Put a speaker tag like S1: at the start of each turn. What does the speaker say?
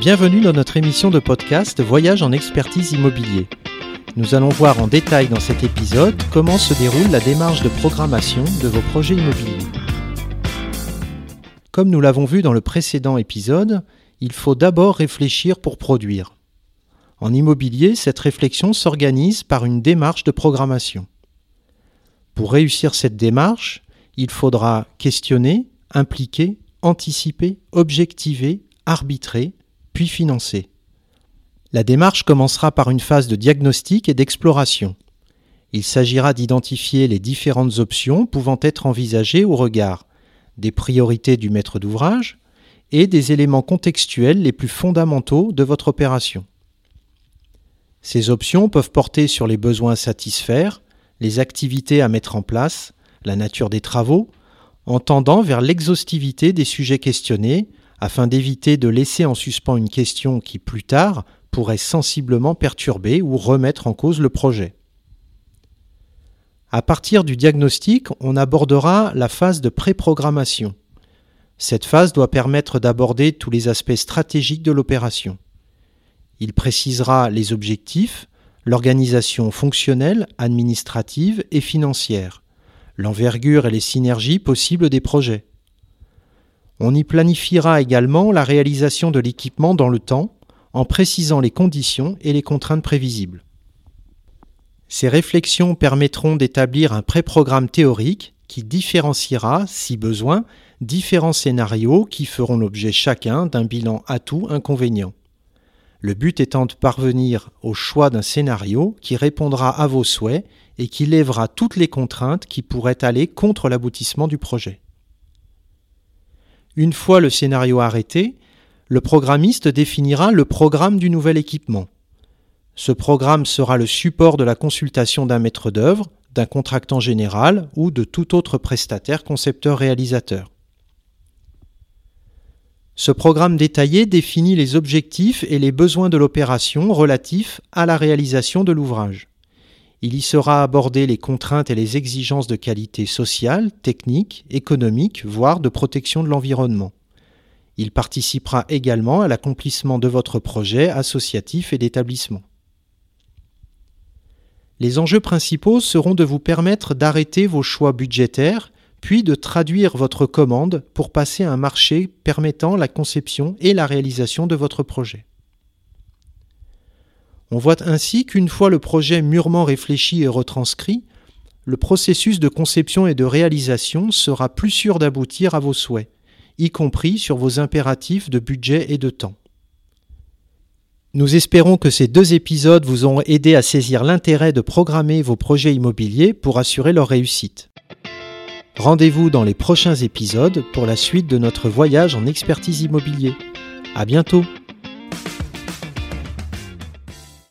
S1: Bienvenue dans notre émission de podcast Voyage en expertise immobilier. Nous allons voir en détail dans cet épisode comment se déroule la démarche de programmation de vos projets immobiliers. Comme nous l'avons vu dans le précédent épisode, il faut d'abord réfléchir pour produire. En immobilier, cette réflexion s'organise par une démarche de programmation. Pour réussir cette démarche, il faudra questionner, impliquer, anticiper, objectiver, arbitrer, puis financer. La démarche commencera par une phase de diagnostic et d'exploration. Il s'agira d'identifier les différentes options pouvant être envisagées au regard des priorités du maître d'ouvrage et des éléments contextuels les plus fondamentaux de votre opération. Ces options peuvent porter sur les besoins à satisfaire, les activités à mettre en place, la nature des travaux, en tendant vers l'exhaustivité des sujets questionnés afin d'éviter de laisser en suspens une question qui, plus tard, pourrait sensiblement perturber ou remettre en cause le projet. À partir du diagnostic, on abordera la phase de préprogrammation. Cette phase doit permettre d'aborder tous les aspects stratégiques de l'opération. Il précisera les objectifs, l'organisation fonctionnelle, administrative et financière, l'envergure et les synergies possibles des projets. On y planifiera également la réalisation de l'équipement dans le temps, en précisant les conditions et les contraintes prévisibles. Ces réflexions permettront d'établir un pré-programme théorique qui différenciera, si besoin, différents scénarios qui feront l'objet chacun d'un bilan atout-inconvénient. Le but étant de parvenir au choix d'un scénario qui répondra à vos souhaits et qui lèvera toutes les contraintes qui pourraient aller contre l'aboutissement du projet. Une fois le scénario arrêté, le programmiste définira le programme du nouvel équipement. Ce programme sera le support de la consultation d'un maître d'œuvre, d'un contractant général ou de tout autre prestataire concepteur-réalisateur. Ce programme détaillé définit les objectifs et les besoins de l'opération relatifs à la réalisation de l'ouvrage. Il y sera abordé les contraintes et les exigences de qualité sociale, technique, économique, voire de protection de l'environnement. Il participera également à l'accomplissement de votre projet associatif et d'établissement. Les enjeux principaux seront de vous permettre d'arrêter vos choix budgétaires, puis de traduire votre commande pour passer à un marché permettant la conception et la réalisation de votre projet. On voit ainsi qu'une fois le projet mûrement réfléchi et retranscrit, le processus de conception et de réalisation sera plus sûr d'aboutir à vos souhaits, y compris sur vos impératifs de budget et de temps. Nous espérons que ces deux épisodes vous ont aidé à saisir l'intérêt de programmer vos projets immobiliers pour assurer leur réussite. Rendez-vous dans les prochains épisodes pour la suite de notre voyage en expertise immobilier. À bientôt!